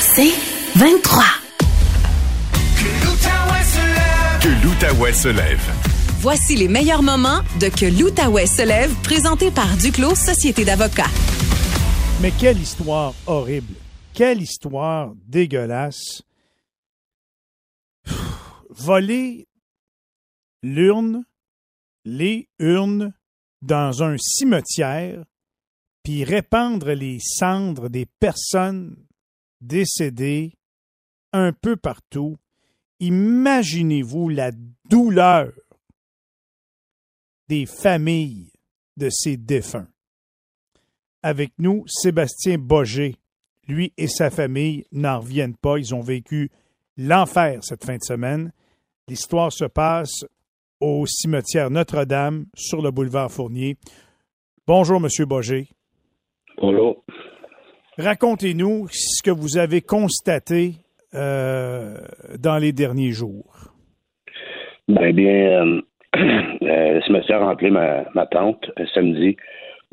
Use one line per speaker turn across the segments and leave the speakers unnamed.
C'est 23.
Que l'Outaouais se lève.
Voici les meilleurs moments de Que l'Outaouais se lève, présenté par Duclos Société d'avocats.
Mais quelle histoire horrible. Quelle histoire dégueulasse. Voler l'urne, les urnes dans un cimetière, puis répandre les cendres des personnes décédées un peu partout. Imaginez-vous la douleur des familles de ces défunts. Avec nous, Sébastien Boger. Lui et sa famille n'en reviennent pas. Ils ont vécu l'enfer cette fin de semaine. L'histoire se passe au cimetière Notre-Dame sur le boulevard Fournier. Bonjour, Monsieur Boger.
Bonjour.
Racontez-nous ce que vous avez constaté euh, dans les derniers jours.
Ben bien, euh, euh, le cimetière a appelé ma, ma tante samedi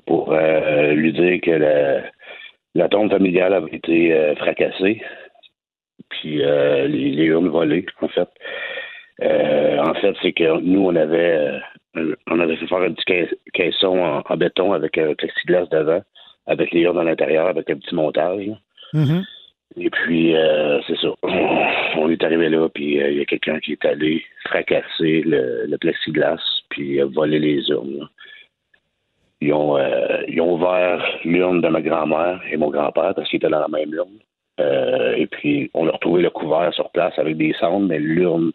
pour lui dire que la, la tombe familiale avait été fracassée, puis les, les, urnes volées, en fait. en fait, c'est que nous, on avait on avait fait faire un petit caisson en, en béton avec un plexiglas devant avec les urnes à l'intérieur, avec un petit montage.
Mm-hmm.
Et puis, euh, c'est ça. On est arrivé là, puis euh, il y a quelqu'un qui est allé fracasser le, le plexiglas, puis volé les urnes. Ils ont, euh, ils ont ouvert l'urne de ma grand-mère et mon grand-père parce qu'ils étaient dans la même urne. et puis, on a retrouvé le couvert sur place avec des cendres, mais l'urne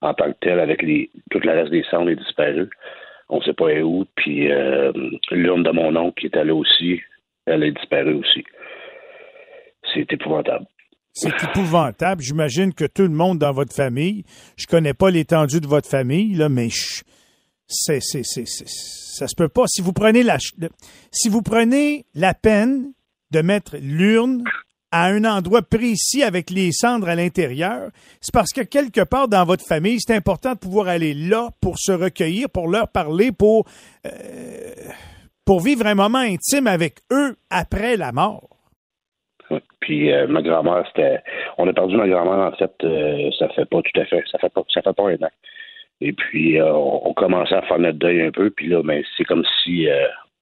en tant que telle, avec les, tout le reste des cendres, est disparu. On ne sait pas où. Puis, l'urne de mon oncle qui était là aussi, elle est disparue aussi. C'est épouvantable.
C'est épouvantable. J'imagine que tout le monde dans votre famille, je connais pas l'étendue de votre famille, là, mais c'est, c'est, ça se peut pas. Si vous prenez la, si vous prenez la peine de mettre l'urne à un endroit précis avec les cendres à l'intérieur, c'est parce que quelque part dans votre famille, c'est important de pouvoir aller là pour se recueillir, pour leur parler, pour euh, pour vivre un moment intime avec eux après la mort.
Puis euh, ma grand-mère, c'était. On a perdu ma grand-mère en fait. Euh, ça fait pas tout à fait. Ça fait pas. Ça fait pas un an. Et puis euh, on, commençait à faire notre deuil un peu. Puis là, ben, c'est comme si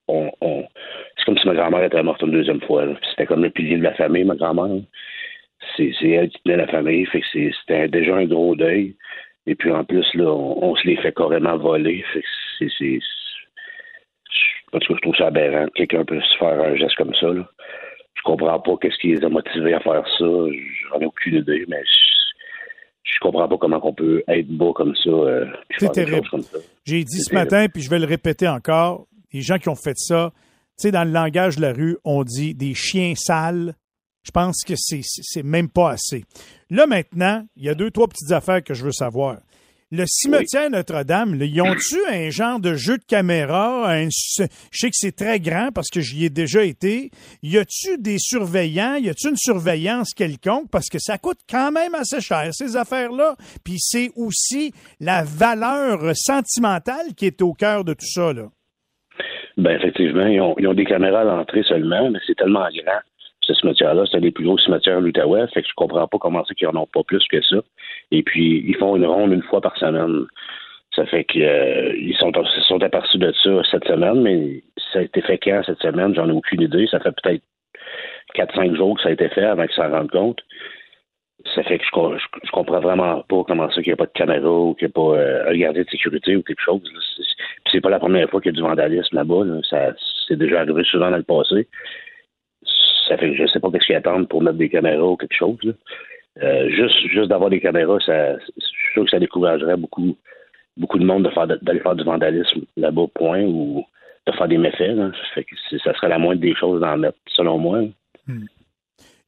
on, c'est comme si ma grand-mère était morte une deuxième fois. C'était comme le pilier de la famille, ma grand-mère. C'est, elle qui tenait la famille. C'était déjà un gros deuil. Et puis en plus là, on, se les fait carrément voler. C'est parce que je trouve ça aberrant. Quelqu'un peut se faire un geste comme ça. Là. Je comprends pas qu'est-ce qui les a motivés à faire ça. J'en ai aucune idée, mais je, je comprends pas comment on peut être beau comme ça. Euh,
c'est terrible. J'ai dit ce matin, puis je vais le répéter encore, les gens qui ont fait ça, tu sais, dans le langage de la rue, on dit des chiens sales. Je pense que c'est même pas assez. Là, maintenant, il y a deux, trois petites affaires que je veux savoir. Le cimetière Notre-Dame, ils ont-tu un genre de jeu de caméra? je sais que c'est très grand parce que j'y ai déjà été. Y a-tu des surveillants? Y a-tu une surveillance quelconque? Parce que ça coûte quand même assez cher, ces affaires-là. Puis c'est aussi la valeur sentimentale qui est au cœur de tout ça, là.
Ben effectivement, ils ont, ils ont des caméras à l'entrée seulement, mais c'est tellement grand ce cimetière-là, c'est un des plus gros cimetières de l'Outaouais, fait que je comprends pas comment c'est qu'ils en ont pas plus que ça. Et puis, ils font une ronde une fois par semaine. Ça fait qu'ils euh, sont, sont aperçus de ça cette semaine, mais ça a été fait quand cette semaine, j'en ai aucune idée. Ça fait peut-être 4-5 jours que ça a été fait avant qu'ils s'en rendent compte. Ça fait que je, je, comprends vraiment pas comment ça qu'il n'y a pas de caméra ou qu'il n'y a pas euh, un gardien de sécurité ou quelque chose. C'est pas la première fois qu'il y a du vandalisme là-bas. Ça c'est déjà arrivé souvent dans le passé. Ça fait que je sais pas qu'est-ce qu'ils attendent pour mettre des caméras ou quelque chose. Euh, juste juste d'avoir des caméras, ça, je suis sûr que ça découragerait beaucoup beaucoup de monde de faire d'aller faire du vandalisme là-bas, point, ou de faire des méfaits. Ça, fait que ça serait la moindre des choses d'en mettre, selon moi.
Hmm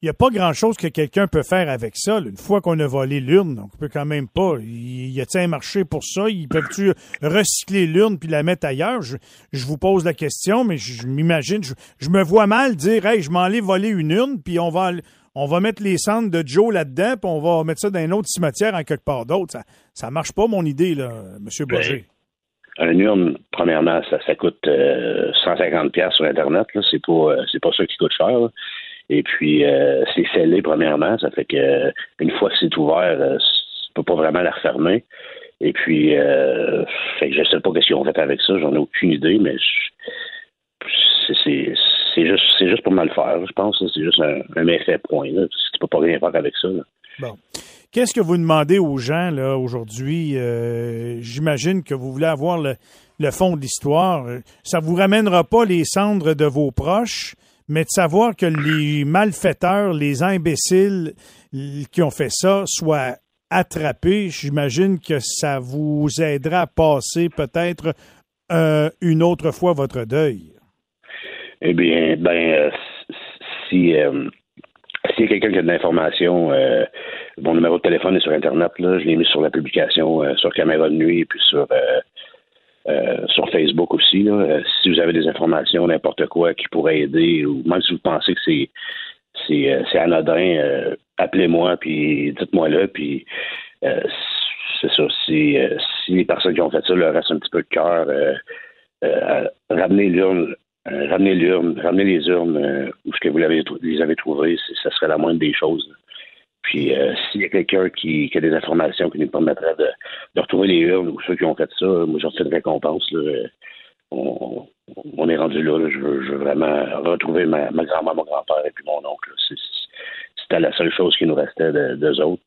il n'y a pas grand-chose que quelqu'un peut faire avec ça. Une fois qu'on a volé l'urne, on peut quand même pas. Il y a-t-il un marché pour ça? Ils peuvent-tu recycler l'urne puis la mettre ailleurs? Je, vous pose la question, mais je, m'imagine, je, me vois mal dire Hey, je m'en ai volé une urne, puis on va on va mettre les cendres de Joe là-dedans, puis on va mettre ça dans un autre cimetière en quelque part d'autre. Ça, ça marche pas, mon idée, là, M. Ben, Boger.
Un urne, premièrement, ça, ça coûte 150$ euh, sur Internet. C'est pas, euh, c'est pas ça qui coûte cher. Et puis, c'est scellé, premièrement. Ça fait que une fois que c'est ouvert, tu peux pas vraiment la refermer. Et puis, euh, je ne sais pas ce qu'ils ont fait avec ça, j'en ai aucune idée, mais c'est juste, juste pour mal faire, je pense. C'est juste un, un méfait point. Là. Tu peux pas rien faire avec ça.
Bon. Qu'est-ce que vous demandez aux gens là aujourd'hui? Euh, j'imagine que vous voulez avoir le, le fond de l'histoire. Ça vous ramènera pas les cendres de vos proches, mais de savoir que les malfaiteurs, les imbéciles qui ont fait ça soient attrapé, j'imagine que ça vous aidera à passer peut-être euh, une autre fois votre deuil.
Eh bien, ben, euh, si euh, s'il y a quelqu'un qui a de l'information, mon numéro de téléphone est sur Internet, là, je l'ai mis sur la publication sur Caméra de nuit puis sur sur Facebook aussi. si vous avez des informations, n'importe quoi qui pourrait aider, ou même si vous pensez que c'est c'est anodin, appelez-moi, puis dites-moi là, puis euh, c'est ça. Si, euh, si les personnes qui ont fait ça leur restent un petit peu de cœur, euh, ramenez l'urne, ramenez l'urne, ramenez les urnes où ce que vous l'avez, les avez trouvées, ça serait la moindre des choses. Puis s'il y a quelqu'un qui, a des informations qui nous permettraient de, de, retrouver les urnes ou ceux qui ont fait ça, moi j'en une récompense. Là. On, est rendu là. Je, veux, vraiment retrouver ma, grand-mère, mon grand-père et puis mon oncle. C'était la seule chose qui nous restait d'eux autres.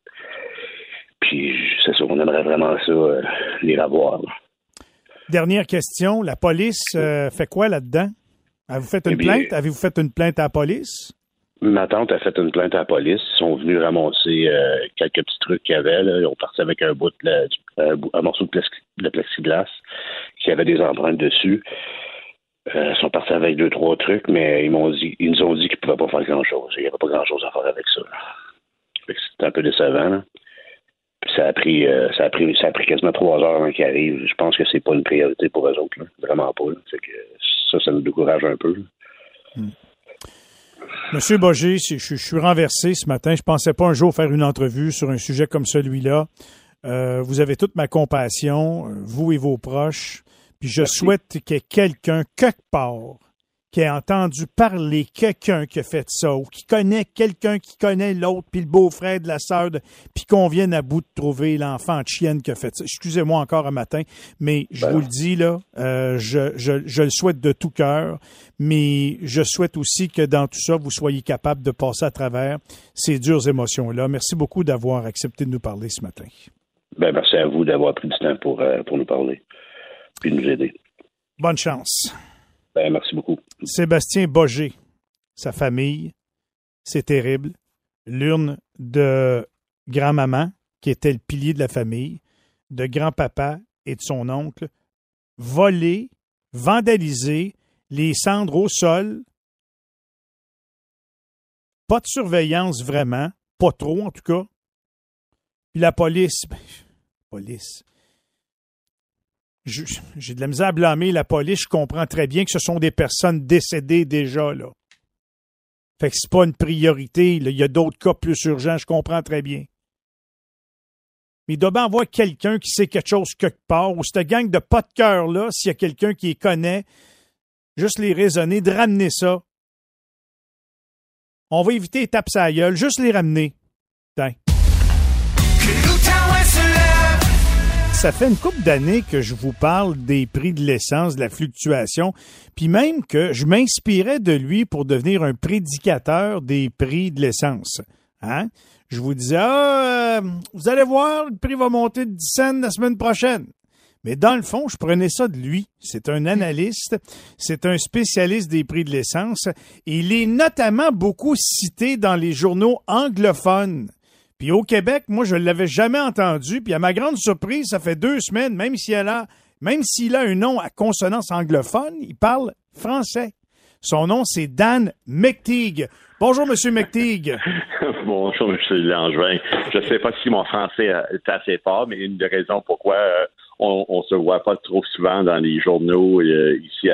Puis c'est sûr, on aimerait vraiment ça, euh, les revoir.
Dernière question. La police euh, fait quoi là-dedans? Avez-vous fait une eh plainte? Avez-vous fait une plainte à la police?
Ma tante a fait une plainte à la police. Ils sont venus ramasser euh, quelques petits trucs qu'il y avait. Là. Ils ont parti avec un bout de un, morceau de, de, plexiglas qui avait des empreintes dessus. ils sont partis avec deux, trois trucs, mais ils m'ont dit ils nous ont dit qu'ils ne pouvaient pas faire grand chose. Il n'y avait pas grand chose à faire avec ça. C'était un peu décevant. Là ça a pris euh, ça a pris ça a pris quasiment trois heures avant qu'il arrive. Je pense que c'est pas une priorité pour eux autres, vraiment pas. Que ça, ça nous décourage un peu.
Hmm. Monsieur Boger, je, suis renversé ce matin. Je pensais pas un jour faire une entrevue sur un sujet comme celui-là. Euh, vous avez toute ma compassion, vous et vos proches. Puis je souhaite que quelqu'un, quelque part, qui a entendu parler quelqu'un qui a fait ça, ou qui connaît quelqu'un qui connaît l'autre, puis le beau-frère de la sœur, puis qu'on vienne à bout de trouver l'enfant de chienne qui a fait ça. Excusez-moi encore un matin, mais je ben vous le dis là, euh, je, je, le souhaite de tout cœur, mais je souhaite aussi que dans tout ça, vous soyez capable de passer à travers ces dures émotions-là. Merci beaucoup d'avoir accepté de nous parler ce matin.
Ben, merci à vous d'avoir pris du temps pour, euh, pour nous parler, puis nous aider.
Bonne chance.
Ben, merci beaucoup.
Sébastien Boger, sa famille, c'est terrible. L'urne de grand-maman, qui était le pilier de la famille, de grand-papa et de son oncle, volé, vandalisé, les cendres au sol. Pas de surveillance vraiment, pas trop en tout cas. Puis la police, ben, police, j'ai de la misère à blâmer la police. Je comprends très bien que ce sont des personnes décédées déjà, là. Fait que c'est pas une priorité. Il y a d'autres cas plus urgents, je comprends très bien. Mais il doit quelqu'un qui sait quelque chose quelque part, ou cette gang de pas de cœur là, s'il y a quelqu'un qui les connaît, juste les raisonner, de ramener ça. On va éviter les tapes à juste les ramener. Ça fait une couple d'années que je vous parle des prix de l'essence, de la fluctuation, puis même que je m'inspirais de lui pour devenir un prédicateur des prix de l'essence. Hein? Je vous disais, ah, euh, vous allez voir, le prix va monter de 10 cents la semaine prochaine. Mais dans le fond, je prenais ça de lui. C'est un analyste, c'est un spécialiste des prix de l'essence. Il est notamment beaucoup cité dans les journaux anglophones. Puis au Québec, moi, je ne l'avais jamais entendu. Puis à ma grande surprise, ça fait deux semaines, même s'il a, a un nom à consonance anglophone, il parle français. Son nom, c'est Dan McTeague. Bonjour, Monsieur McTeague.
Bonjour, Monsieur Langevin. Je ne sais pas si mon français est assez fort, mais une des raisons pourquoi euh, on, on se voit pas trop souvent dans les journaux euh, ici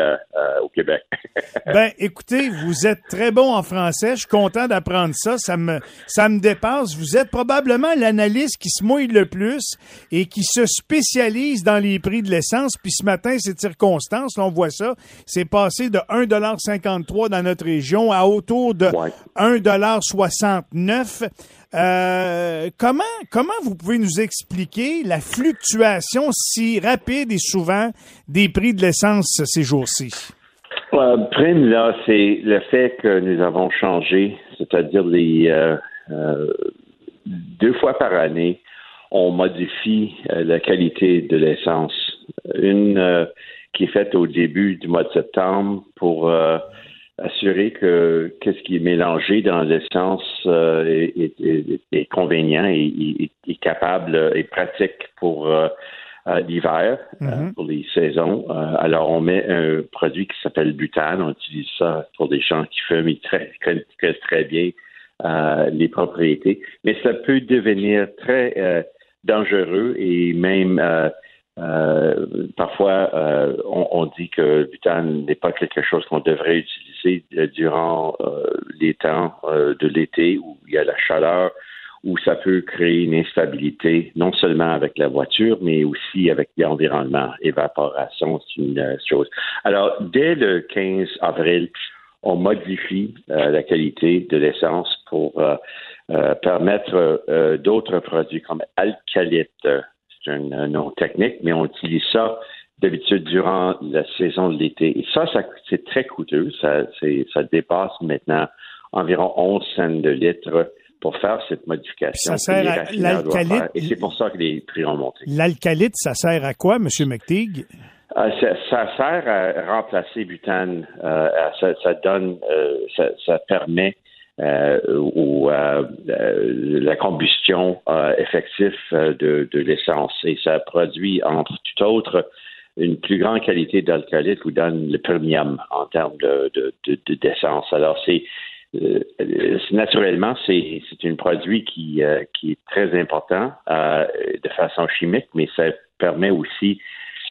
au Québec.
ben, écoutez, vous êtes très bon en français. Je suis content d'apprendre ça. Ça me, ça me dépasse. Vous êtes probablement l'analyste qui se mouille le plus et qui se spécialise dans les prix de l'essence. Puis ce matin, cette circonstance, on voit ça, c'est passé de 1,53 dans notre région à autour de 1,69 euh, comment, comment vous pouvez nous expliquer la fluctuation si rapide et souvent des prix de l'essence ces jours-ci?
Euh, prime, là, c'est le fait que nous avons changé, c'est-à-dire les euh, deux fois par année, on modifie la qualité de l'essence. Une qui est faite au début du mois de septembre pour assurer que qu'est-ce qui est mélangé dans l'essence euh, est, est, est, convenient et est, capable et pratique pour euh, euh, l'hiver, mm-hmm. pour les saisons. alors, on met un produit qui s'appelle butane. On utilise ça pour des gens qui fument. et très, très, très bien les propriétés. Mais ça peut devenir très dangereux et même euh, parfois, euh, on, dit que le butane n'est pas quelque chose qu'on devrait utiliser euh, durant les temps de l'été où il y a la chaleur, où ça peut créer une instabilité, non seulement avec la voiture, mais aussi avec l'environnement. Évaporation, c'est une chose. Alors, dès le 15 avril, on modifie la qualité de l'essence pour permettre d'autres produits comme alcalite, c'est un, nom technique, mais on utilise ça d'habitude durant la saison de l'été. Et ça, ça c'est très coûteux. Ça, ça dépasse maintenant environ 11 cents de litre pour faire cette modification.
Ça sert à l'alcalite.
Et c'est pour ça que les prix ont monté.
L'alcalite, ça sert à quoi, M. McTeague?
Euh, ça, sert à remplacer butane. Euh, ça, donne, euh, ça, permet euh, ou euh, euh, la combustion effective de, de l'essence. Et ça produit, entre tout autre, une plus grande qualité d'alcalite vous donne le premium en termes de, d'essence. Alors, c'est naturellement, c'est, c'est un produit qui, qui est très important de façon chimique, mais ça permet aussi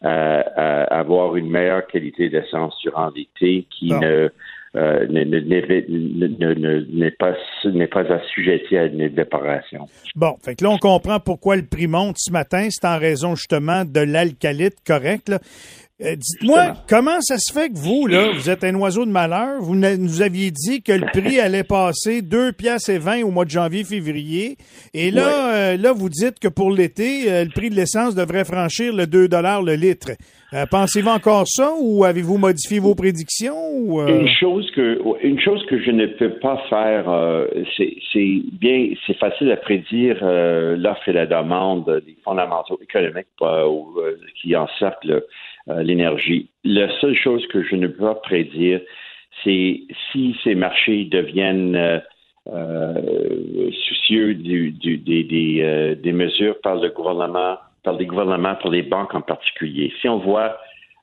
d'avoir une meilleure qualité d'essence durant l'été qui ne euh, n'est pas, pas assujetti à une déparation.
Bon, fait que là, on comprend pourquoi le prix monte ce matin. C'est en raison justement de l'alcalite, correct. Euh, dites-moi, comment ça se fait que vous, là, vous êtes un oiseau de malheur, vous nous aviez dit que le prix allait passer 2 piastres et 20 au mois de janvier-février, et là, euh, là, vous dites que pour l'été, le prix de l'essence devrait franchir le 2 le litre. Euh, pensez-vous encore ça ou avez-vous modifié vos prédictions?
Euh? Une chose que une chose que je ne peux pas faire, euh, c'est bien, c'est facile à prédire l'offre et la demande des fondamentaux économiques qui encerclent l'énergie. La seule chose que je ne peux pas prédire, c'est si ces marchés deviennent soucieux du, des, des mesures par le gouvernement par les gouvernements, par les banques en particulier. Si on voit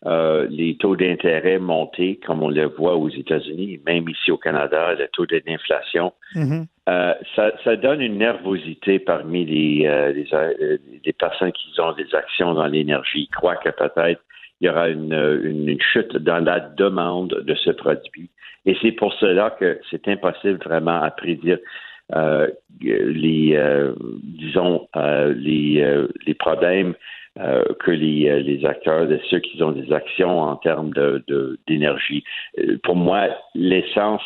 euh, les taux d'intérêt monter, comme on le voit aux États-Unis, même ici au Canada, le taux d'inflation, mm-hmm. euh, ça, donne une nervosité parmi les, euh, les, personnes qui ont des actions dans l'énergie. Ils croient que peut-être il y aura une, une, chute dans la demande de ce produit. Et c'est pour cela que c'est impossible vraiment à prédire. Les, disons, les, les problèmes que les, les acteurs, ceux qui ont des actions en termes de, d'énergie. pour moi, l'essentiel,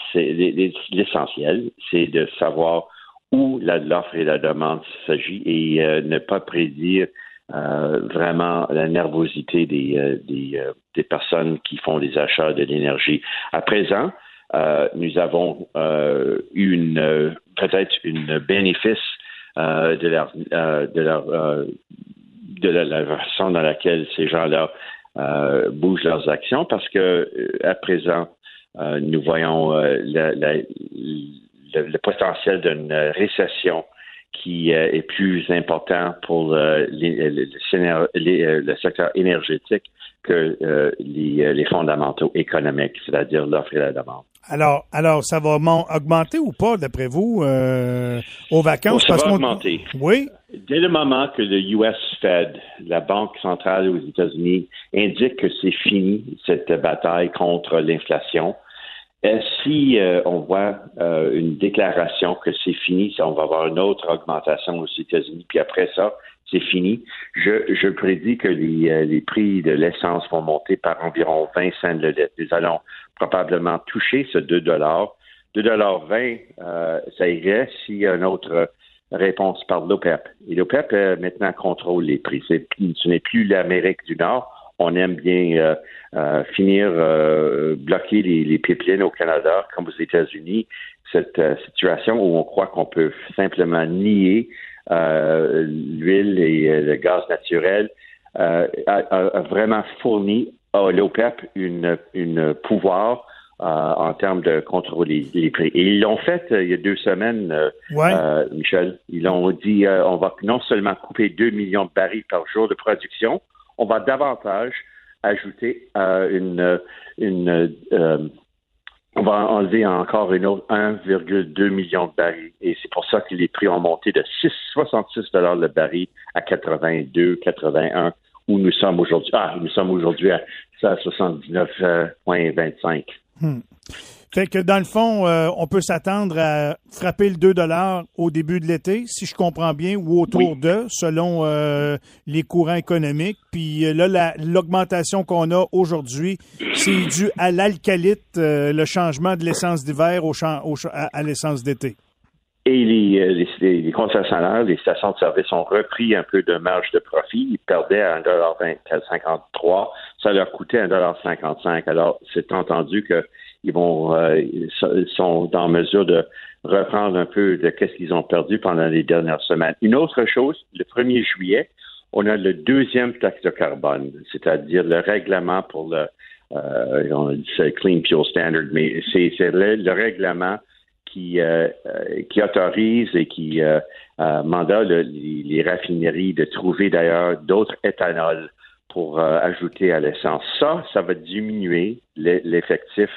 c'est de savoir où l'offre et la demande s'agit et ne pas prédire vraiment la nervosité des, personnes qui font des achats de l'énergie. À présent, euh, nous avons euh, eu une euh, peut-être une bénéfice de de leur de la, façon dans laquelle ces gens-là bougent leurs actions parce que à présent nous voyons le, potentiel d'une récession qui est plus important pour le secteur énergétique que les fondamentaux économiques, c'est-à-dire l'offre et la demande.
Alors, alors, ça va augmenter ou pas, d'après vous, euh, aux vacances?
ça va augmenter.
Oui.
Dès le moment que le US Fed, la Banque centrale aux États-Unis, indique que c'est fini cette bataille contre l'inflation, euh, si euh, on voit une déclaration que c'est fini, on va avoir une autre augmentation aux États-Unis, puis après ça, c'est fini? Je, je prédis que les, les prix de l'essence vont monter par environ 20 cents le litre. Nous allons probablement toucher ce 2 dollars. 2,20 euh, ça irait a une autre réponse par l'OPEP. Et l'OPEP euh, maintenant contrôle les prix. ce n'est plus l'Amérique du Nord. On aime bien euh, euh, finir bloquer les, pipelines au Canada comme aux États-Unis. Cette situation où on croit qu'on peut simplement nier l'huile et le gaz naturel a, a, vraiment fourni a l'OPEP une, une pouvoir euh, en termes de contrôler les prix. Et ils l'ont fait euh, il y a deux semaines, euh, Michel. Ils ont dit on va non seulement couper 2 millions de barils par jour de production, on va davantage ajouter une, une on va enlever encore une autre 1,2 million de barils. Et c'est pour ça que les prix ont monté de 6, 66 le baril à 82, 81 où nous sommes aujourd'hui. Ah, nous sommes aujourd'hui à, 79,25. Hmm.
Fait que dans le fond, euh, on peut s'attendre à frapper le 2 au début de l'été, si je comprends bien, ou autour de, selon euh, les courants économiques. Puis euh, là, l'augmentation qu'on a aujourd'hui, c'est dû à l'alcalite, le changement de l'essence d'hiver au, à l'essence d'été.
Et les, euh, les, les concessionnaires, les stations de service ont repris un peu de marge de profit. Ils perdaient à 1,53 Ça leur coûtait 1,55 Alors, c'est entendu qu'ils vont euh, sont en mesure de reprendre un peu de qu'est-ce qu'ils ont perdu pendant les dernières semaines. Une autre chose, le 1er juillet, on a le deuxième taxe de carbone, c'est-à-dire le règlement pour le euh, Clean Fuel Standard, mais c'est le règlement qui, euh, euh, qui autorise et qui euh, mandate les, raffineries de trouver d'ailleurs d'autres éthanols pour ajouter à l'essence. Ça, ça va diminuer l'effectif,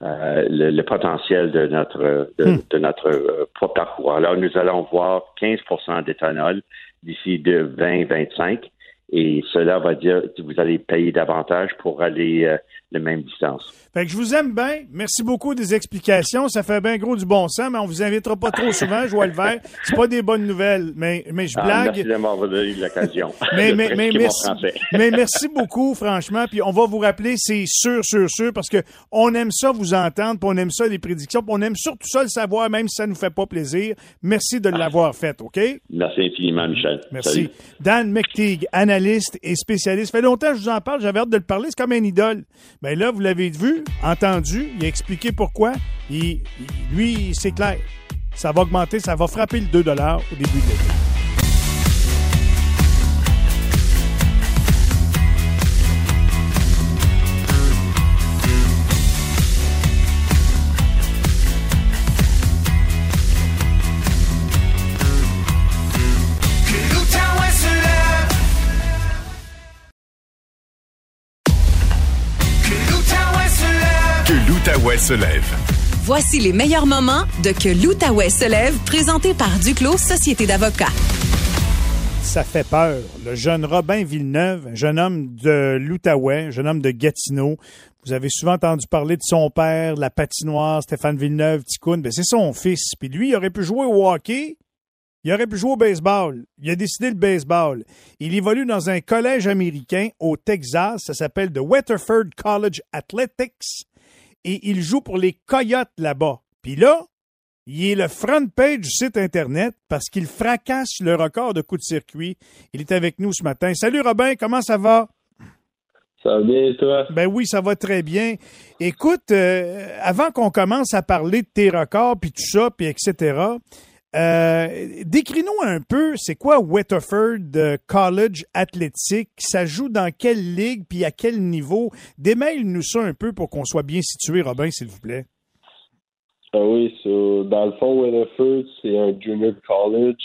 le, potentiel de notre de, hmm. de notre parcours. Alors, nous allons voir 15% d'éthanol d'ici de 2025 et cela va dire que vous allez payer davantage pour aller la même distance.
Fait que je vous aime bien. Merci beaucoup des explications. Ça fait bien gros du bon sens, mais on vous invitera pas trop souvent. Je vois le vert. C'est pas des bonnes nouvelles, mais, mais je ah, blague.
merci donné l'occasion.
mais, mais, mais, merci, mais merci beaucoup, franchement. Puis on va vous rappeler, c'est sûr, sûr, sûr, parce que on aime ça vous entendre, puis on aime ça les prédictions, puis on aime surtout ça le savoir, même si ça nous fait pas plaisir. Merci de l'avoir fait, OK?
Merci infiniment, Michel.
Merci. Dan McTeague, analyste et spécialiste. Ça fait longtemps que je vous en parle. J'avais hâte de le parler. C'est comme un idole. Mais là, vous l'avez vu, entendu, il a expliqué pourquoi. lui, c'est clair. Ça va augmenter, ça va frapper le 2 au début de l'été.
Se lève.
Voici les meilleurs moments de Que l'Outaouais se lève, présenté par Duclos Société d'avocats.
Ça fait peur. Le jeune Robin Villeneuve, un jeune homme de l'Outaouais, jeune homme de Gatineau. Vous avez souvent entendu parler de son père, la patinoire, Stéphane Villeneuve, Ticoun. Ben, c'est son fils. Puis lui, il aurait pu jouer au hockey. Il aurait pu jouer au baseball. Il a décidé le baseball. Il évolue dans un collège américain au Texas. Ça s'appelle The Weatherford College Athletics et il joue pour les Coyotes là-bas. Puis là, il est le front page du site Internet parce qu'il fracasse le record de coups de circuit. Il est avec nous ce matin. Salut Robin, comment ça va?
Ça va bien, toi?
Ben oui, ça va très bien. Écoute, euh, avant qu'on commence à parler de tes records, puis tout ça, puis etc., euh, décris-nous un peu, c'est quoi Weatherford euh, College Athletic? Ça joue dans quelle ligue puis à quel niveau? Démaille-nous ça un peu pour qu'on soit bien situé, Robin, s'il vous plaît.
Ah oui, dans le fond, Weatherford, c'est un junior college.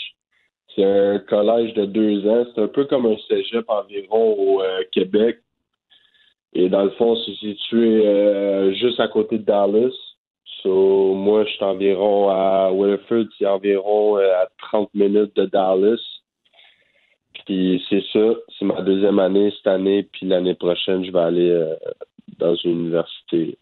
C'est un collège de deux ans. C'est un peu comme un cégep environ au euh, Québec. Et dans le fond, c'est situé juste à côté de Dallas. So, moi, je suis environ à Williford, c'est environ euh, à 30 minutes de Dallas. Puis c'est ça, c'est ma deuxième année cette année, puis l'année prochaine, je vais aller euh, dans une université.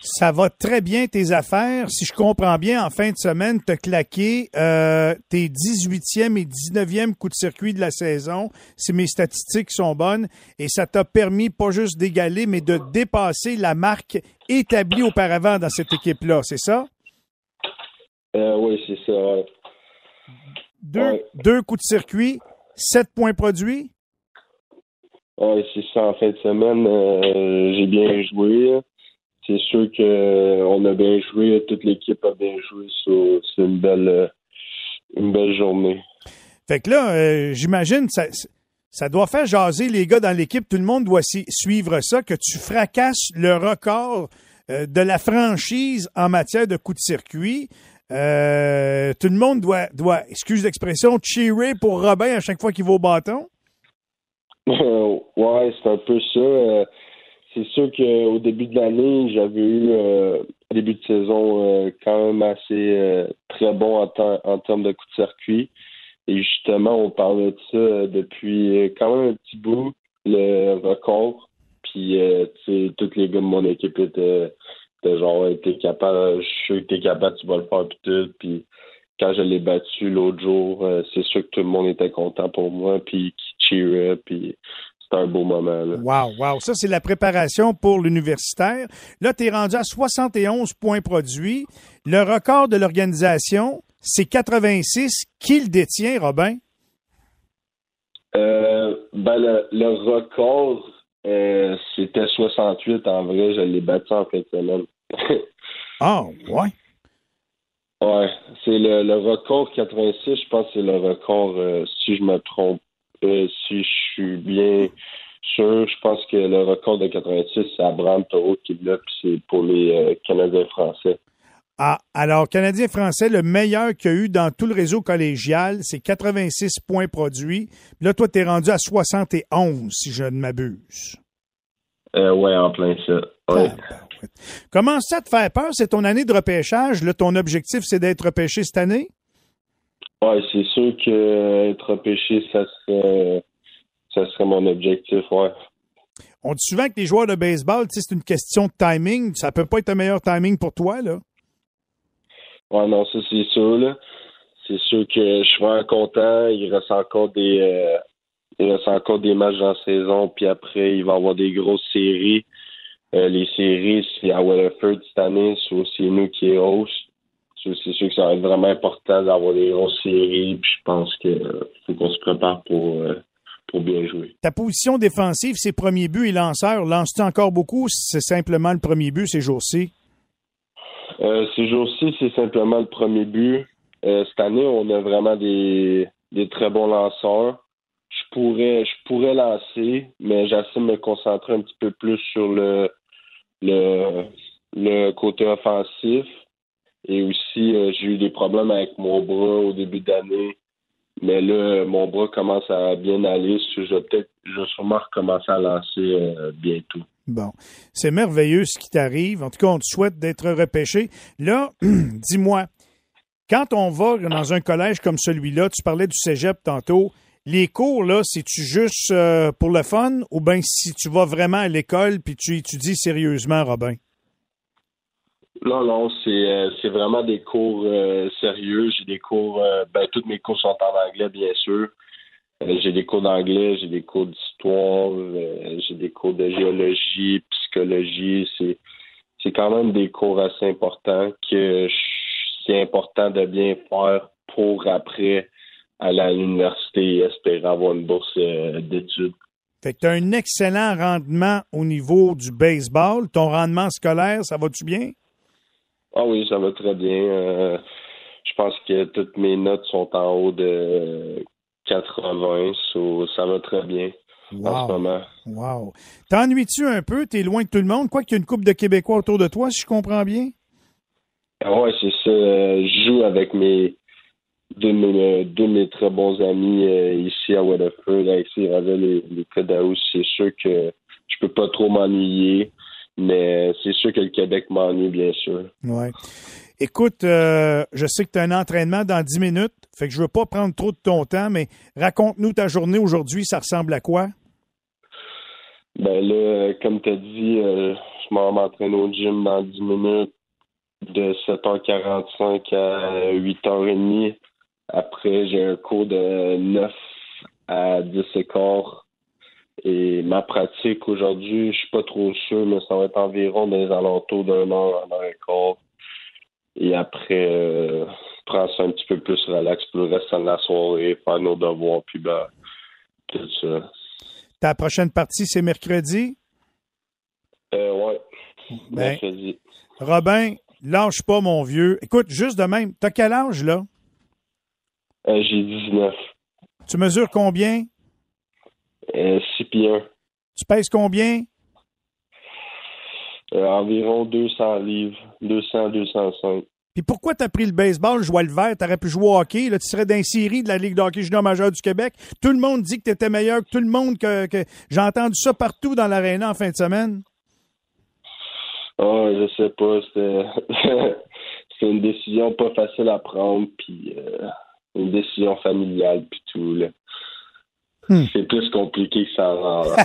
Ça va très bien tes affaires. Si je comprends bien, en fin de semaine, tu as claqué euh, tes 18e et 19e coups de circuit de la saison, si mes statistiques sont bonnes, et ça t'a permis pas juste d'égaler, mais de dépasser la marque établie auparavant dans cette équipe-là, c'est ça?
Euh, oui, c'est ça. ouais.
Deux,
Ouais.
deux coups de circuit, sept points produits?
Oui, c'est ça. En fin de semaine, euh, j'ai bien joué. C'est sûr que euh, on a bien joué, toute l'équipe a bien joué. c'est une belle, euh, une belle journée.
Fait que là, euh, j'imagine, ça, ça doit faire jaser les gars dans l'équipe. Tout le monde doit suivre ça, que tu fracasses le record de la franchise en matière de coups de circuit. Tout le monde doit, doit, excuse l'expression, cheerer pour Robin à chaque fois qu'il va au bâton.
ouais, c'est un peu ça. Euh, c'est sûr qu'au début de l'année, j'avais eu euh, au début de saison euh, quand même assez euh, très bon en, en termes de coups de circuit. Et justement, on parlait de ça euh, depuis euh, quand même un petit bout, le record. Puis, euh, tu sais, tous les gars de mon équipe étaient, étaient genre, t'es capable, je suis que capable, tu vas le faire, puis tout. Puis, quand je l'ai battu l'autre jour, euh, c'est sûr que tout le monde était content pour moi, puis qui cheerait, puis c'était un beau moment. Là.
Wow, wow. Ça, c'est la préparation pour l'universitaire. Là, tu es rendu à 71 points produits. Le record de l'organisation, c'est 86. Qui le détient, Robin?
Euh, ben, le, le record, euh, c'était 68 en vrai. Je l'ai battu en fin de semaine.
Ah, ouais.
ouais, c'est le, le record 86. Je pense que c'est le record, euh, si je me trompe, euh, si je suis bien sûr, je pense que le record de 86, c'est Abraham Taureau qui l'a, puis c'est pour les euh, Canadiens français.
Ah, alors, Canadien-Français, le meilleur qu'il y a eu dans tout le réseau collégial, c'est 86 points produits. Là, toi, tu es rendu à 71, si je ne m'abuse.
Euh, ouais, en plein ça. Ouais.
Tabarouette. Comment ça te fait peur? C'est ton année de repêchage. Là, ton objectif, c'est d'être repêché cette année?
Ouais, c'est sûr que euh, être repêché, ça serait, ça serait mon objectif, ouais.
On dit souvent que les joueurs de baseball, c'est une question de timing. Ça peut pas être un meilleur timing pour toi, là.
Ouais, non, ça c'est sûr, là. C'est sûr que je suis vraiment content. Il reste encore des euh, il reste encore des matchs dans la saison, puis après, il va y avoir des grosses séries. Euh, les séries, c'est à Weatherford cette année, c'est aussi nous qui est host. C'est sûr que ça va être vraiment important d'avoir des grosses séries, puis je pense que euh, faut qu'on se prépare pour, euh, pour bien jouer.
Ta position défensive, c'est premier but et lanceur. Lances-tu encore beaucoup? Ou c'est simplement le premier but ces jours-ci?
Euh, ces jours-ci, c'est simplement le premier but. Euh, cette année, on a vraiment des, des très bons lanceurs. Je pourrais, je pourrais lancer, mais j'essaie de me concentrer un petit peu plus sur le, le, le côté offensif. Et aussi, euh, j'ai eu des problèmes avec mon bras au début d'année. Mais là, mon bras commence à bien aller. Je vais je sûrement recommencer à lancer euh, bientôt.
Bon, c'est merveilleux ce qui t'arrive. En tout cas, on te souhaite d'être repêché. Là, dis-moi, quand on va dans un collège comme celui-là, tu parlais du cégep tantôt, les cours, là, c'est-tu juste euh, pour le fun ou bien si tu vas vraiment à l'école puis tu étudies sérieusement, Robin?
Non, non, c'est euh, c'est vraiment des cours euh, sérieux. J'ai des cours, euh, ben tous mes cours sont en anglais, bien sûr. Euh, j'ai des cours d'anglais, j'ai des cours d'histoire, j'ai des cours de géologie, psychologie. C'est c'est quand même des cours assez importants que c'est important de bien faire pour après à l'université et espérer avoir une bourse d'études.
Fait que tu as un excellent rendement au niveau du baseball. Ton rendement scolaire, ça va-tu bien?
Ah oui, ça va très bien. Euh, je pense que toutes mes notes sont en haut de 80, so ça va très bien en ce moment.
Wow. T'ennuies-tu un peu? T'es loin de tout le monde? Quoi qu'il y ait une couple de Québécois autour de toi, si je comprends bien?
Ah ouais, c'est ça. Euh, Je joue avec mes deux, de mes, de mes très bons amis euh, ici à Weatherford, Alexis Ravel et Lucas Daoust. C'est sûr que je peux pas trop m'ennuyer. Mais c'est sûr que le Québec m'ennuie, bien sûr.
Ouais. Écoute, euh, je sais que tu as un entraînement dans 10 minutes, fait que je veux pas prendre trop de ton temps, mais raconte-nous ta journée aujourd'hui, ça ressemble à quoi?
Ben là, comme tu as dit, euh, je m'en m'entraîne au gym dans 10 minutes de 7h45 à 8h30. Après, j'ai un cours de 9 à 10 écarts. Et ma pratique aujourd'hui, je suis pas trop sûr, mais ça va être environ dans les alentours d'un heure, un heure et quart. Et après, euh, prendre ça un petit peu plus relax pour le reste de la soirée, faire nos devoirs, puis ben, tout ça.
Ta prochaine partie, c'est mercredi?
Euh, ouais.
Ben,
Mercredi.
Robin, lâche pas, mon vieux. Écoute, juste de même, t'as quel âge, là?
Euh, j'ai 19.
Tu mesures combien?
Euh, 6 pieds 1.
Tu pèses combien?
Euh, environ 200 livres. 200, 205.
Puis pourquoi t'as pris le baseball, jouer le vert? T'aurais pu jouer au hockey. Là, tu serais une série de la Ligue de hockey junior majeur du Québec. Tout le monde dit que t'étais meilleur que tout le monde. que, que... J'ai entendu ça partout dans l'aréna en fin de semaine.
Ah, je sais pas. C'était c'est une décision pas facile à prendre, puis euh, une décision familiale, puis tout. Là.
Hmm.
C'est plus compliqué que ça a l'air.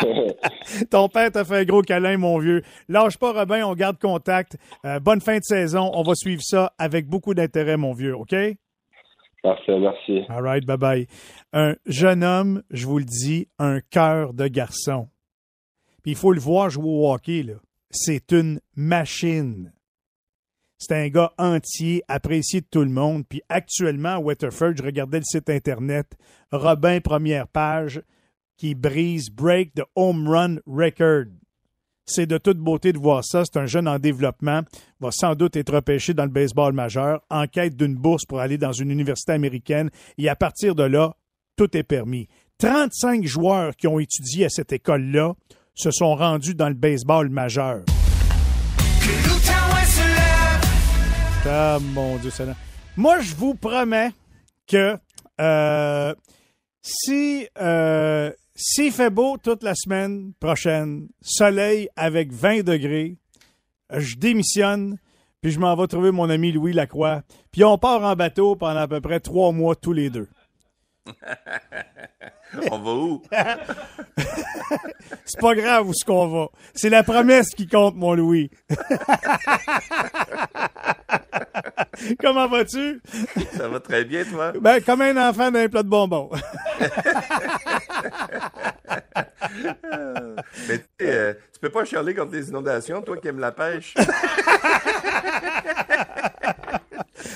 Ton père t'a fait un gros câlin, mon vieux. Lâche pas, Robin, on garde contact. Euh, bonne fin de saison. On va suivre ça avec beaucoup d'intérêt, mon vieux, OK?
Parfait, merci.
All right, bye-bye. Un jeune homme, je vous le dis, un cœur de garçon. Puis il faut le voir jouer au hockey, là. C'est une machine. C'est un gars entier, apprécié de tout le monde. Puis actuellement, à Waterford, je regardais le site Internet, Robin, première page, qui brise Break the Home Run Record. C'est de toute beauté de voir ça. C'est un jeune en développement, va sans doute être repêché dans le baseball majeur, en quête d'une bourse pour aller dans une université américaine. Et à partir de là, tout est permis. 35 joueurs qui ont étudié à cette école-là se sont rendus dans le baseball majeur. Ah, mon Dieu, Seigneur. Moi, je vous promets que euh, si euh, s'il fait beau toute la semaine prochaine, soleil avec 20 degrés, je démissionne, puis je m'en vais trouver mon ami Louis Lacroix, puis on part en bateau pendant à peu près trois mois tous les deux.
On va où?
C'est pas grave où ce qu'on va. C'est la promesse qui compte, mon Louis. Comment vas-tu?
Ça va très bien, toi?
Ben, comme un enfant d'un plat de bonbons.
Mais tu sais, euh, tu peux pas chialer contre les inondations, toi qui aimes la pêche.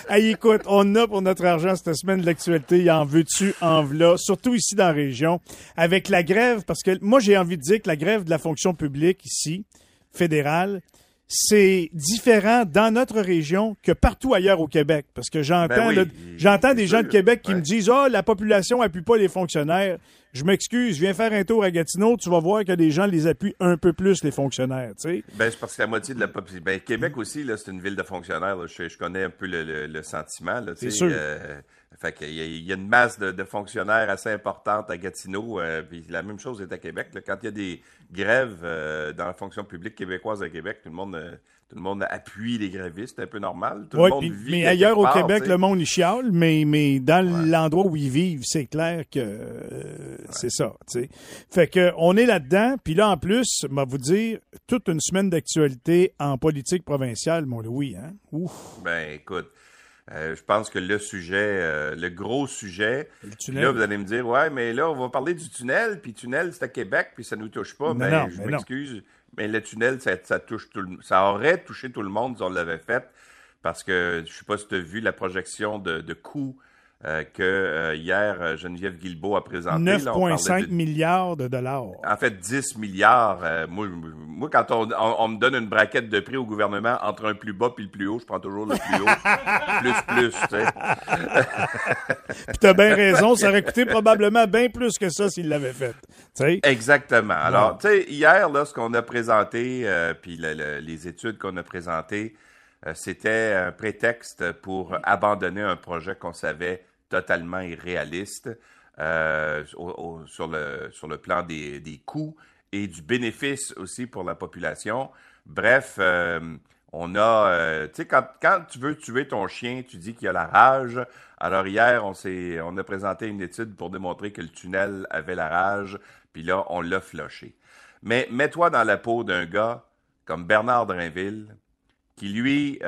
Hey, écoute, on a pour notre argent cette semaine de l'actualité. Il en veux-tu, en v'là, surtout ici dans la région. Avec la grève, parce que moi, j'ai envie de dire que la grève de la fonction publique ici, fédérale, c'est différent dans notre région que partout ailleurs au Québec. Parce que j'entends
Ben oui,
là, j'entends des gens de Québec qui
Ouais.
me disent Ah, la population appuie pas les fonctionnaires. Je m'excuse, je viens faire un tour à Gatineau, tu vas voir que les gens les appuient un peu plus, les fonctionnaires, tu sais.
Ben, c'est parce que la moitié de la population. Ben, Québec aussi, là, c'est une ville de fonctionnaires. là. Je, je connais un peu le, le- le sentiment. Là, tu
C'est sûr.
euh, fait qu'il y, a- il y a une masse de, de fonctionnaires assez importante à Gatineau. euh, puis la même chose est à Québec. là. Quand il y a des grèves euh, dans la fonction publique québécoise à Québec, tout le monde, euh, tout le monde appuie les grévistes. C'est un peu normal. Tout
Ouais,
le monde vit
mais ailleurs au Québec, le monde y chiale, mais, mais dans l'endroit où ils vivent, c'est clair que c'est ça. Fait que on est là-dedans, puis là en plus, va vous dire toute une semaine d'actualité en politique provinciale, mon Louis. Hein? Ouf,
Ben, écoute, euh, je pense que le sujet, euh, le gros sujet,
le
là, vous allez me dire, ouais, mais là, on va parler du tunnel, puis tunnel, c'est à Québec, puis ça nous touche pas.
Non,
ben,
non,
je
mais non.
m'excuse, mais le tunnel, ça, ça touche tout le Ça aurait touché tout le monde si on l'avait fait, parce que je sais pas si tu as vu la projection de, de coûts euh, que euh, hier euh, Geneviève Guilbeault a présenté. Là, on parlait
9,5
de-
milliards de dollars.
en fait, 10 milliards. euh, moi, moi, quand on, on- on me donne une braquette de prix au gouvernement entre un plus bas puis le plus haut, je prends toujours le plus haut. plus, plus, tu sais.
Puis t'as bien raison, ça aurait coûté probablement bien plus que ça s'il l'avait fait. Tu sais?
Exactement. Alors, tu sais, hier, là, ce qu'on a présenté, euh, puis le- le- les études qu'on a présentées, euh, c'était un prétexte pour abandonner un projet qu'on savait totalement irréaliste euh, sur, le, sur le plan des, des coûts et du bénéfice aussi pour la population. Bref, euh, on a, euh, tu sais, quand, quand tu veux tuer ton chien, tu dis qu'il a la rage. Alors hier, on on a présenté une étude pour démontrer que le tunnel avait la rage, puis là, on l'a floché. Mais mets-toi dans la peau d'un gars comme Bernard Drinville, qui lui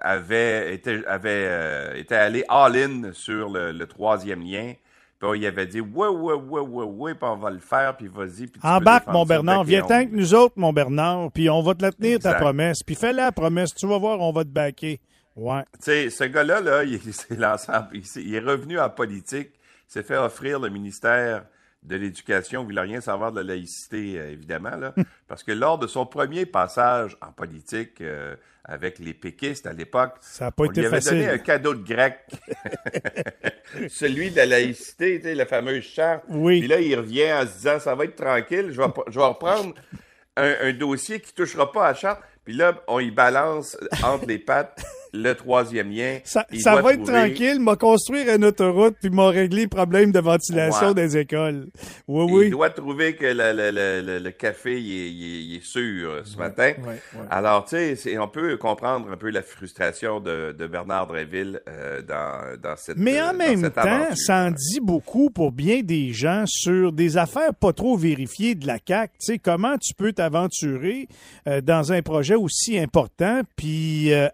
avait été, avait euh, été allé all-in sur le, le troisième lien. Puis il avait dit ouais, ouais, ouais, ouais, ouais, puis on va le faire, puis vas-y. Puis
Embarque, mon Bernard. Viens tant que nous autres, mon Bernard, puis on va te la tenir, ta promesse. Puis fais la promesse. Tu vas voir, on va te baquer. Ouais.
Tu sais, ce gars-là, là, il, s'est lancé en- il, est revenu en politique, il s'est fait offrir le ministère de l'Éducation, il voulait rien savoir de la laïcité, euh, évidemment, là, parce que lors de son premier passage en politique euh, avec les péquistes à l'époque,
Ça n'a pas
on
été
lui avait donné un
facile.
cadeau de grec, celui de la laïcité, tu sais, la fameuse charte.
Oui.
Puis là, il revient en se disant, ça va être tranquille, je vais, je vais reprendre un, un dossier qui touchera pas à la charte. Puis là, on y balance entre les pattes le troisième lien.
Ça,
Il
ça va être
trouver-
tranquille, m'a construire une autoroute puis m'a réglé le problème de ventilation
Ouais.
des écoles. Oui,
Il
oui.
doit trouver que le, le- le- le- le café il est, il il sûr euh, ce matin.
ouais.
Alors, tu sais, on peut comprendre un peu la frustration de, de Bernard Dréville euh, dans, dans cette
Mais
euh,
en même
cette
temps, ça en dit beaucoup pour bien des gens sur des affaires pas trop vérifiées de la CAQ. Tu sais, comment tu peux t'aventurer euh, dans un projet aussi important, puis euh,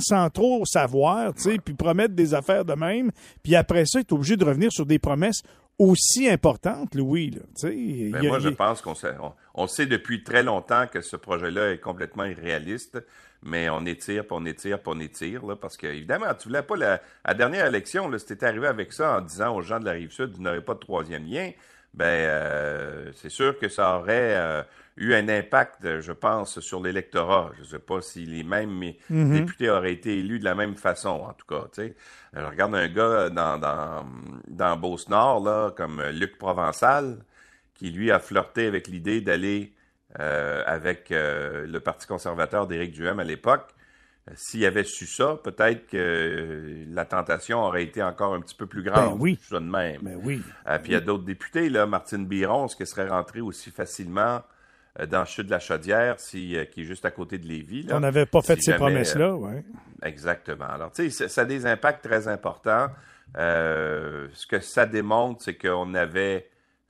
sans trop savoir, tu sais, puis promettre des affaires de même, puis après ça, tu es obligé de revenir sur des promesses aussi importantes, Louis. Là,
Ben,
a-
moi, je pense qu'on sait, on, on sait depuis très longtemps que ce projet-là est complètement irréaliste, mais on étire, puis on étire, puis on étire, là, parce que, évidemment, tu voulais pas la, à la dernière élection, là, t'étais arrivé avec ça en disant aux gens de la Rive-Sud, vous n'aurez pas de troisième lien, ben, euh, c'est sûr que ça aurait euh, eu un impact, euh, je pense, sur l'électorat. Je sais pas si les mêmes députés auraient été élus de la même façon, en tout cas. Euh, Je regarde un gars dans, dans, dans Beauce-Nord, là, comme Luc Provençal, qui lui a flirté avec l'idée d'aller euh, avec euh, le Parti conservateur d'Éric Duhem à l'époque. Euh, S'il avait su ça, peut-être que euh, la tentation aurait été encore un petit peu plus grande.
Ben oui.
Je de même.
Ben oui.
Euh, puis il y a d'autres députés, là, Martine Biron, est-ce qu'elle serait rentrée aussi facilement? euh, dans le chute de la Chaudière, si, euh, qui est juste à côté de Lévis. Là,
On n'avait pas fait
Si
ces promesses-là, ouais.
Exactement. Alors, tu sais, ça- a des impacts très importants. Euh, ce que ça démontre, c'est qu'on avait,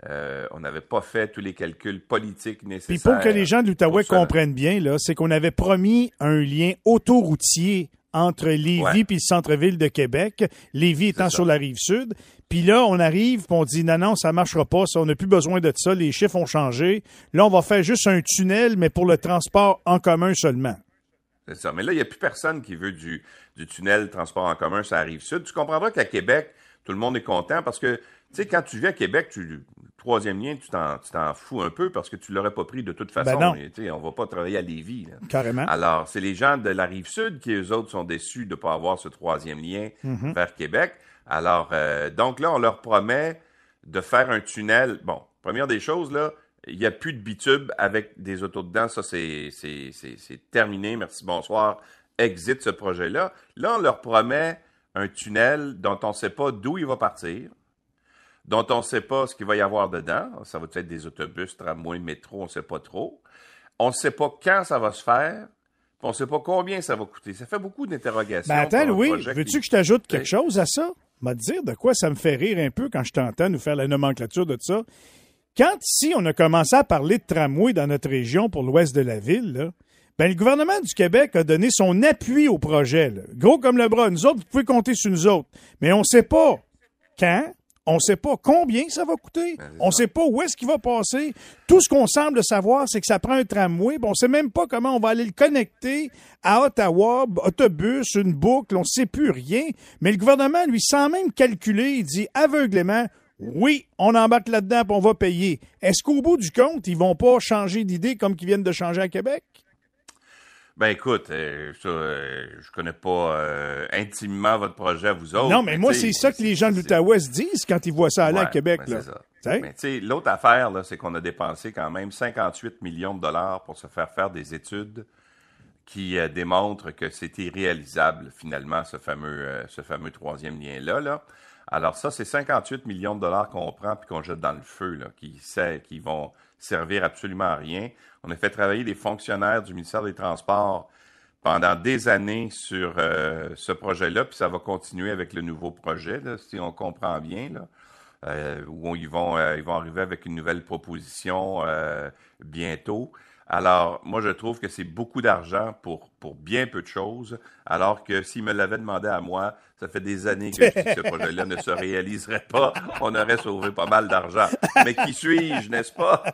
euh, on n'avait pas fait tous les calculs politiques
Puis
nécessaires.
pour que les gens de l'Outaouais comprennent bien, là, c'est qu'on avait promis un lien autoroutier entre Lévis
Ouais.
puis le centre-ville de Québec, Lévis étant
ça.
sur la rive sud. Puis là, on arrive, puis on dit non, non, ça marchera pas, ça, on n'a plus besoin de ça, les chiffres ont changé. Là, on va faire juste un tunnel, mais pour le transport en commun seulement.
C'est ça. Mais là, il n'y a plus personne qui veut du, du tunnel transport en commun, ça arrive sud. Tu comprendras qu'à Québec, tout le monde est content parce que, tu sais, quand tu vis à Québec, tu, le troisième lien, tu t'en, fous un peu parce que tu l'aurais pas pris de toute façon.
Ben non.
Et, tu sais, on va pas travailler à Lévis. là.
Carrément.
Alors, c'est les gens de la rive sud qui, eux autres, sont déçus de ne pas avoir ce troisième lien
Mhm.
vers Québec. Alors, euh, donc là, on leur promet de faire un tunnel. Bon, première des choses, là, il n'y a plus de bitube avec des autos dedans. Ça, c'est, terminé. Merci, bonsoir. Exit ce projet-là. Là, on leur promet un tunnel dont on ne sait pas d'où il va partir, dont on ne sait pas ce qu'il va y avoir dedans. Ça va être des autobus, tramways, métro, on ne sait pas trop. On ne sait pas quand ça va se faire. puis On ne sait pas combien ça va coûter. Ça fait beaucoup d'interrogations.
Ben attends, Louis, veux-tu
qui-
que je t'ajoute quelque chose à ça? M'a dire de quoi ça me fait rire un peu quand je t'entends nous faire la nomenclature de ça. Quand ici, on a commencé à parler de tramway dans notre région pour l'ouest de la ville, ben, le gouvernement du Québec a donné son appui au projet. Gros comme le bras. Nous autres, vous pouvez compter sur nous autres. Mais on ne sait pas quand, on ne sait pas combien ça va coûter,
Ben,
on ne sait pas où est-ce qu'il va passer. Tout ce qu'on semble savoir, c'est que ça prend un tramway, on ne sait même pas comment on va aller le connecter à Ottawa, autobus, une boucle, on ne sait plus rien. Mais le gouvernement, lui, sans même calculer, il dit aveuglément, oui, on embarque là-dedans, on va payer. Est-ce qu'au bout du compte, ils vont pas changer d'idée comme qu'ils viennent de changer à Québec?
Ben écoute, euh, ça, euh, je connais pas euh, intimement votre projet à vous autres.
non, mais moi, c'est ça que les gens de l'Outaouais se disent quand ils voient ça aller à Québec.
ben,
là.
ça. Mais tu sais, l'autre affaire, là, c'est qu'on a dépensé quand même 58 millions de dollars pour se faire faire des études qui euh, démontre que c'était réalisable finalement ce fameux, ce fameux troisième lien-là. Là. Alors ça, c'est 58 millions de dollars qu'on prend puis qu'on jette dans le feu, là, qui, qui vont servir absolument à rien. On a fait travailler des fonctionnaires du ministère des Transports pendant des années sur euh, ce projet-là, puis ça va continuer avec le nouveau projet, là, si on comprend bien, là, euh, où ils vont, euh, ils vont arriver avec une nouvelle proposition bientôt. Alors, moi, je trouve que c'est beaucoup d'argent pour, pour bien peu de choses, alors que s'il me l'avait demandé à moi, ça fait des années que ce projet-là ne se réaliserait pas. On aurait sauvé pas mal d'argent. Mais qui suis-je, n'est-ce pas?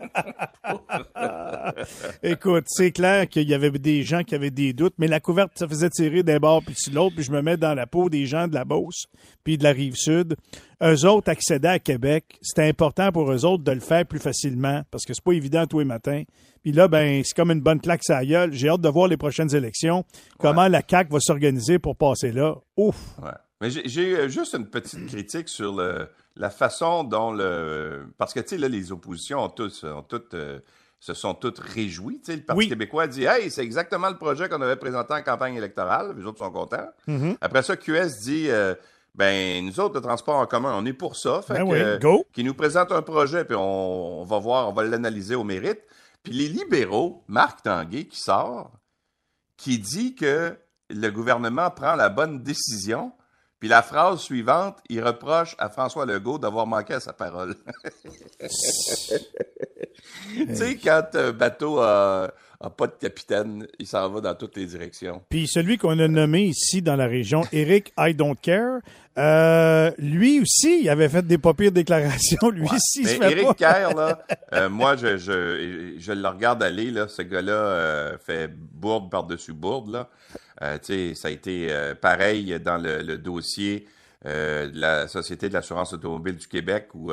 Écoute, c'est clair qu'il y avait des gens qui avaient des doutes, mais la couverte ça faisait tirer d'un bord puis de l'autre, puis je me mets dans la peau des gens de la Beauce puis de la Rive-Sud. Eux autres accédaient à Québec. C'était important pour eux autres de le faire plus facilement, parce que c'est pas évident tous les matins. Puis là, ben, c'est comme une bonne claque à gueule. J'ai hâte de voir les prochaines élections, comment la CAQ va s'organiser pour passer là? Ouf!
Ouais. Mais j'ai euh, juste une petite critique sur le, la façon dont le... Parce que, tu sais, là, les oppositions ont tous, ont toutes, euh, se sont toutes réjouies. Tu sais, le Parti québécois dit « Hey, c'est exactement le projet qu'on avait présenté en campagne électorale. » Les autres sont contents.
Mm-hmm.
Après ça, QS dit euh, ben nous autres, le transport en commun, on est pour ça. Fait
ben
que,
go.
Qui nous présente un projet, puis on, on va voir, on va l'analyser au mérite. Puis les libéraux, Marc Tanguay qui sort, qui dit que le gouvernement prend la bonne décision. Puis la phrase suivante, il reproche à François Legault d'avoir manqué à sa parole. tu sais, quand un bateau a, pas de capitaine, il s'en va dans toutes les directions.
Puis celui qu'on a nommé ici dans la région, Eric I Don't Care, euh, lui aussi, il avait fait des pas pires déclarations. Lui aussi, fait
Éric Kerr, là, euh, moi, je, je, je, le regarde aller. Là, ce gars-là euh, fait bourde par-dessus bourde. Là. Ça a été pareil dans le, le dossier de la Société de l'assurance automobile du Québec où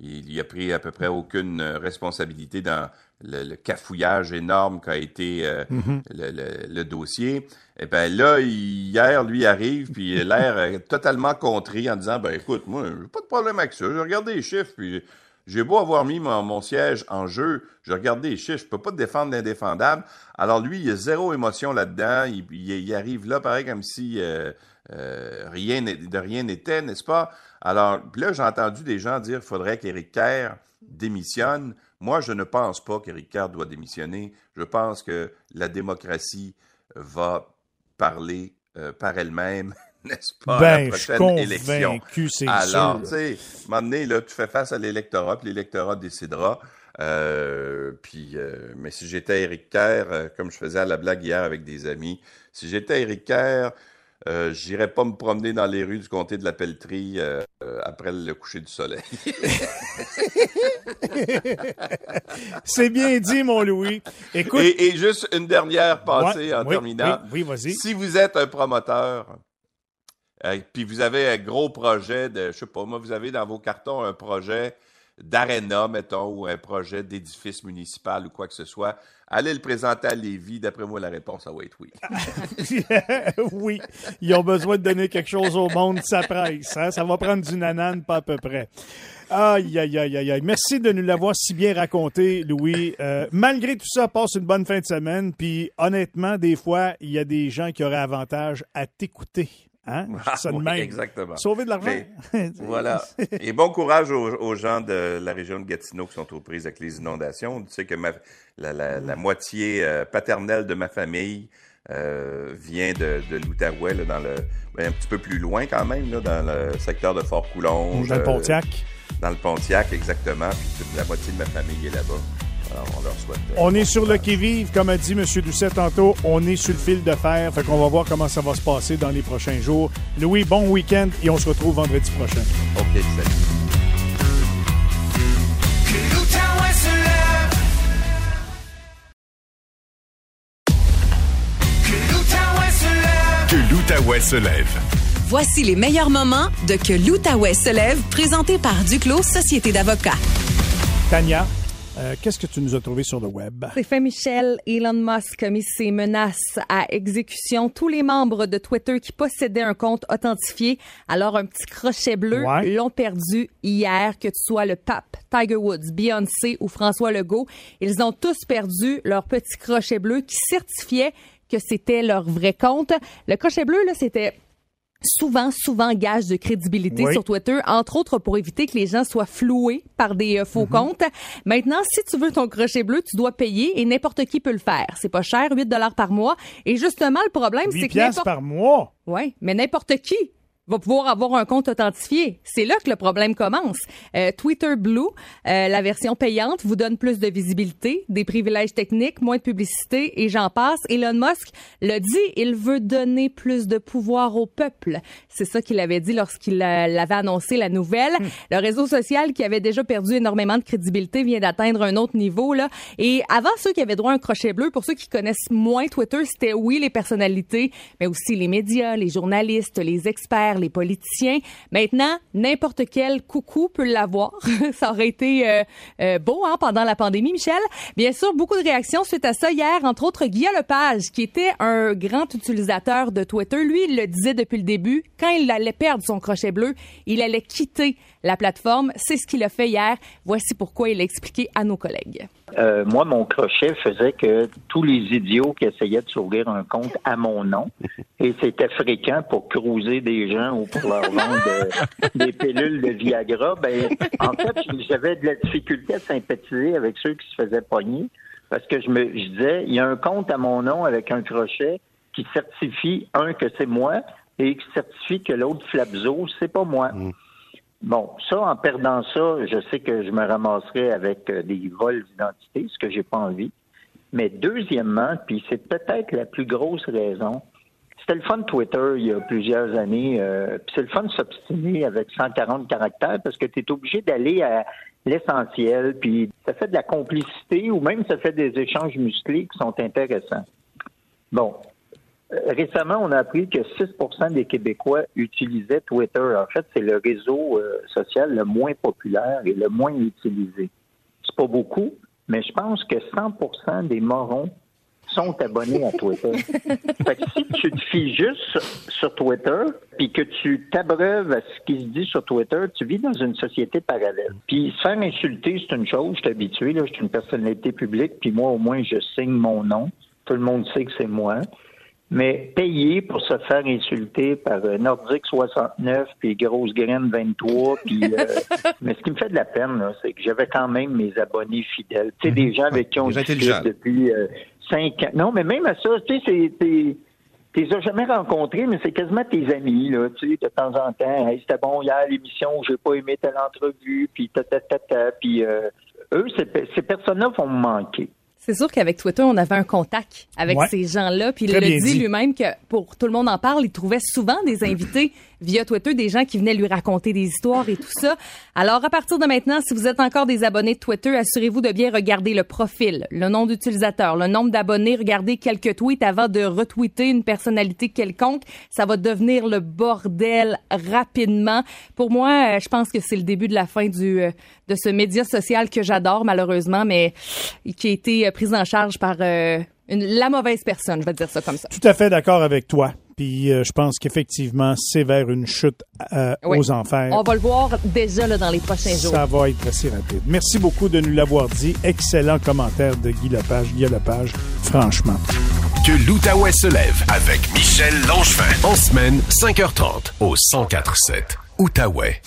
il, il a pris à peu près aucune responsabilité dans le, cafouillage énorme qu'a été euh,
mm-hmm.
le, le, dossier. Et ben là, hier, lui arrive, puis l'air totalement contrit en disant Ben écoute, moi, j'ai pas de problème avec ça. J'ai regardé les chiffres, puis j'ai beau avoir mis mon, siège en jeu, j'ai regardé les chiffres, je peux pas défendre l'indéfendable. Alors lui, il a zéro émotion là-dedans. Il, il, arrive là, pareil, comme si euh, euh, rien de rien n'était, n'est-ce pas? Alors, là, j'ai entendu des gens dire qu'il faudrait qu'Éric Kerr démissionne. Moi, je ne pense pas qu'Éric Kerr doit démissionner. Je pense que la démocratie va parler euh, par elle-même, n'est-ce pas,
ben,
à la prochaine élection?
Alors,
tu sais, à un moment donné, là, tu fais face à l'électorat, puis l'électorat décidera. Euh, puis, euh, mais si j'étais Éric Kerr, comme je faisais à la blague hier avec des amis, si j'étais Éric Kerr, euh, J'irai pas me promener dans les rues du comté de la Pelletrie euh, euh, après le coucher du soleil.
C'est bien dit, mon Louis. Écoute...
Et, juste une dernière pensée en terminant.
Oui, vas-y.
Si vous êtes un promoteur, euh, puis vous avez un gros projet de, je sais pas, moi, vous avez dans vos cartons un projet d'aréna, mettons, ou un projet d'édifice municipal ou quoi que ce soit, allez le présenter à Lévis. D'après moi, la réponse, ça va être oui.
oui, ils ont besoin de donner quelque chose au monde, ça presse. Hein? Ça va prendre du nanane, pas à peu près. Aïe, aïe, aïe, aïe. Merci de nous l'avoir si bien raconté, Louis. Euh, malgré tout ça, passe une bonne fin de semaine. Puis honnêtement, des fois, il y a des gens qui auraient avantage à t'écouter. Hein?
Ah, oui, exactement.
Sauver de l'argent.
voilà. Et bon courage aux, gens de la région de Gatineau qui sont aux prises avec les inondations. Tu sais que la, moitié euh, paternelle de ma famille euh, vient de, de l'Outaouais, dans le, ben, un petit peu plus loin quand même, là, dans le secteur de Fort-Coulonge.
Dans le Pontiac.
Euh, dans le Pontiac, exactement. Puis la moitié de ma famille est là-bas on leur souhaite. Euh,
on est sur le qui-vive, comme a dit M. Doucet tantôt. On est sur le fil de fer. Fait qu'on va voir comment ça va se passer dans les prochains jours. Louis, bon week-end et on se retrouve vendredi prochain.
OK, salut.
Que l'Outaouais se lève.
Voici les meilleurs moments de Que l'Outaouais se lève, présenté par Duclos Société d'avocats.
Tania, euh, qu'est-ce que tu nous as trouvé sur le web?
Fait Michel, Elon Musk a mis ses menaces à exécution. Tous les membres de Twitter qui possédaient un compte authentifié, alors un petit crochet bleu, l'ont perdu hier, que tu sois le pape, Tiger Woods, Beyoncé ou François Legault. Ils ont tous perdu leur petit crochet bleu qui certifiait que c'était leur vrai compte. Le crochet bleu, là, c'était souvent, souvent gage de crédibilité sur Twitter, entre autres pour éviter que les gens soient floués par des euh, faux mhm. comptes. Maintenant, si tu veux ton crochet bleu, tu dois payer et n'importe qui peut le faire. C'est pas cher, 8 dollars par mois. Et justement, le problème, c'est que
n'importe... par mois?
Ouais, mais n'importe qui va pouvoir avoir un compte authentifié. C'est là que le problème commence. Euh, Twitter Blue, euh, la version payante, vous donne plus de visibilité, des privilèges techniques, moins de publicité et j'en passe. Elon Musk le dit, il veut donner plus de pouvoir au peuple. C'est ça qu'il avait dit lorsqu'il euh, l'avait annoncé la nouvelle. Hmm. Le réseau social qui avait déjà perdu énormément de crédibilité vient d'atteindre un autre niveau là. Et avant ceux qui avaient droit à un crochet bleu, pour ceux qui connaissent moins Twitter, c'était oui les personnalités, mais aussi les médias, les journalistes, les experts les politiciens. Maintenant, n'importe quel coucou peut l'avoir. ça aurait été euh, euh, beau hein, pendant la pandémie, Michel. Bien sûr, beaucoup de réactions suite à ça hier, entre autres Guillaume Lepage, qui était un grand utilisateur de Twitter. Lui, il le disait depuis le début, quand il allait perdre son crochet bleu, il allait quitter la plateforme. C'est ce qu'il a fait hier. Voici pourquoi il a expliqué à nos collègues.
Euh, moi, mon crochet faisait que tous les idiots qui essayaient de s'ouvrir un compte à mon nom, et c'était fréquent pour cruiser des gens ou pour leur vendre des pilules de Viagra, ben, en fait, j'avais de la difficulté à sympathiser avec ceux qui se faisaient pogner parce que je me je disais, il y a un compte à mon nom avec un crochet qui certifie, un, que c'est moi, et qui certifie que l'autre Flabzo, c'est pas moi. Mm. Bon, ça, en perdant ça, je sais que je me ramasserai avec euh, des vols d'identité, ce que j'ai pas envie. Mais deuxièmement, puis c'est peut-être la plus grosse raison, c'était le fun Twitter il y a plusieurs années, euh, puis c'est le fun de s'obstiner avec 140 caractères parce que tu es obligé d'aller à l'essentiel, puis ça fait de la complicité ou même ça fait des échanges musclés qui sont intéressants. Bon, récemment, on a appris que 6% des Québécois utilisaient Twitter. En fait, c'est le réseau euh, social le moins populaire et le moins utilisé. C'est pas beaucoup, mais je pense que 100% des morons sont abonnés à Twitter. fait que si tu te fies juste sur, Twitter, puis que tu t'abreuves à ce qui se dit sur Twitter, tu vis dans une société parallèle. Puis se faire insulter, c'est une chose, je suis habitué, là, je suis une personnalité publique, puis moi, au moins, je signe mon nom. Tout le monde sait que c'est moi. Mais payer pour se faire insulter par euh, Nordique 69 puis Grosse Graine 23 puis euh, mais ce qui me fait de la peine c'est que j'avais quand même mes abonnés fidèles. Tu sais des gens avec qui on discute depuis euh, cinq ans. Non, mais même à ça, tu sais c'est tu les as jamais rencontrés, mais c'est quasiment tes amis, là, tu sais, de temps en temps. Hey, c'était bon hier l'émission, j'ai pas aimé telle entrevue, puis ta ta ta ta, puis eux, ces, ces personnes-là vont me manquer.
C'est sûr qu'avec Twitter, on avait un contact avec ces gens-là. Puis il le dit, lui-même que pour tout le monde en parle, il trouvait souvent des invités via Twitter, des gens qui venaient lui raconter des histoires et tout ça. Alors à partir de maintenant, si vous êtes encore des abonnés de Twitter, assurez-vous de bien regarder le profil, le nom d'utilisateur, le nombre d'abonnés, regardez quelques tweets avant de retweeter une personnalité quelconque. Ça va devenir le bordel rapidement. Pour moi, euh, je pense que c'est le début de la fin du euh, de ce média social que j'adore malheureusement, mais qui a été euh, prise en charge par une, la mauvaise personne, je vais dire ça comme ça.
Tout à fait d'accord avec toi. Puis euh, je pense qu'effectivement, c'est vers une chute aux enfers.
On va le voir déjà là, dans les prochains jours.
Ça va être assez rapide. Merci beaucoup de nous l'avoir dit. Excellent commentaire de Guy Lepage. Guy Lepage, franchement.
Que l'Outaouais se lève avec Michel Langevin. En semaine, 5h30 au 104.7 Outaouais.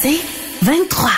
C'est 23.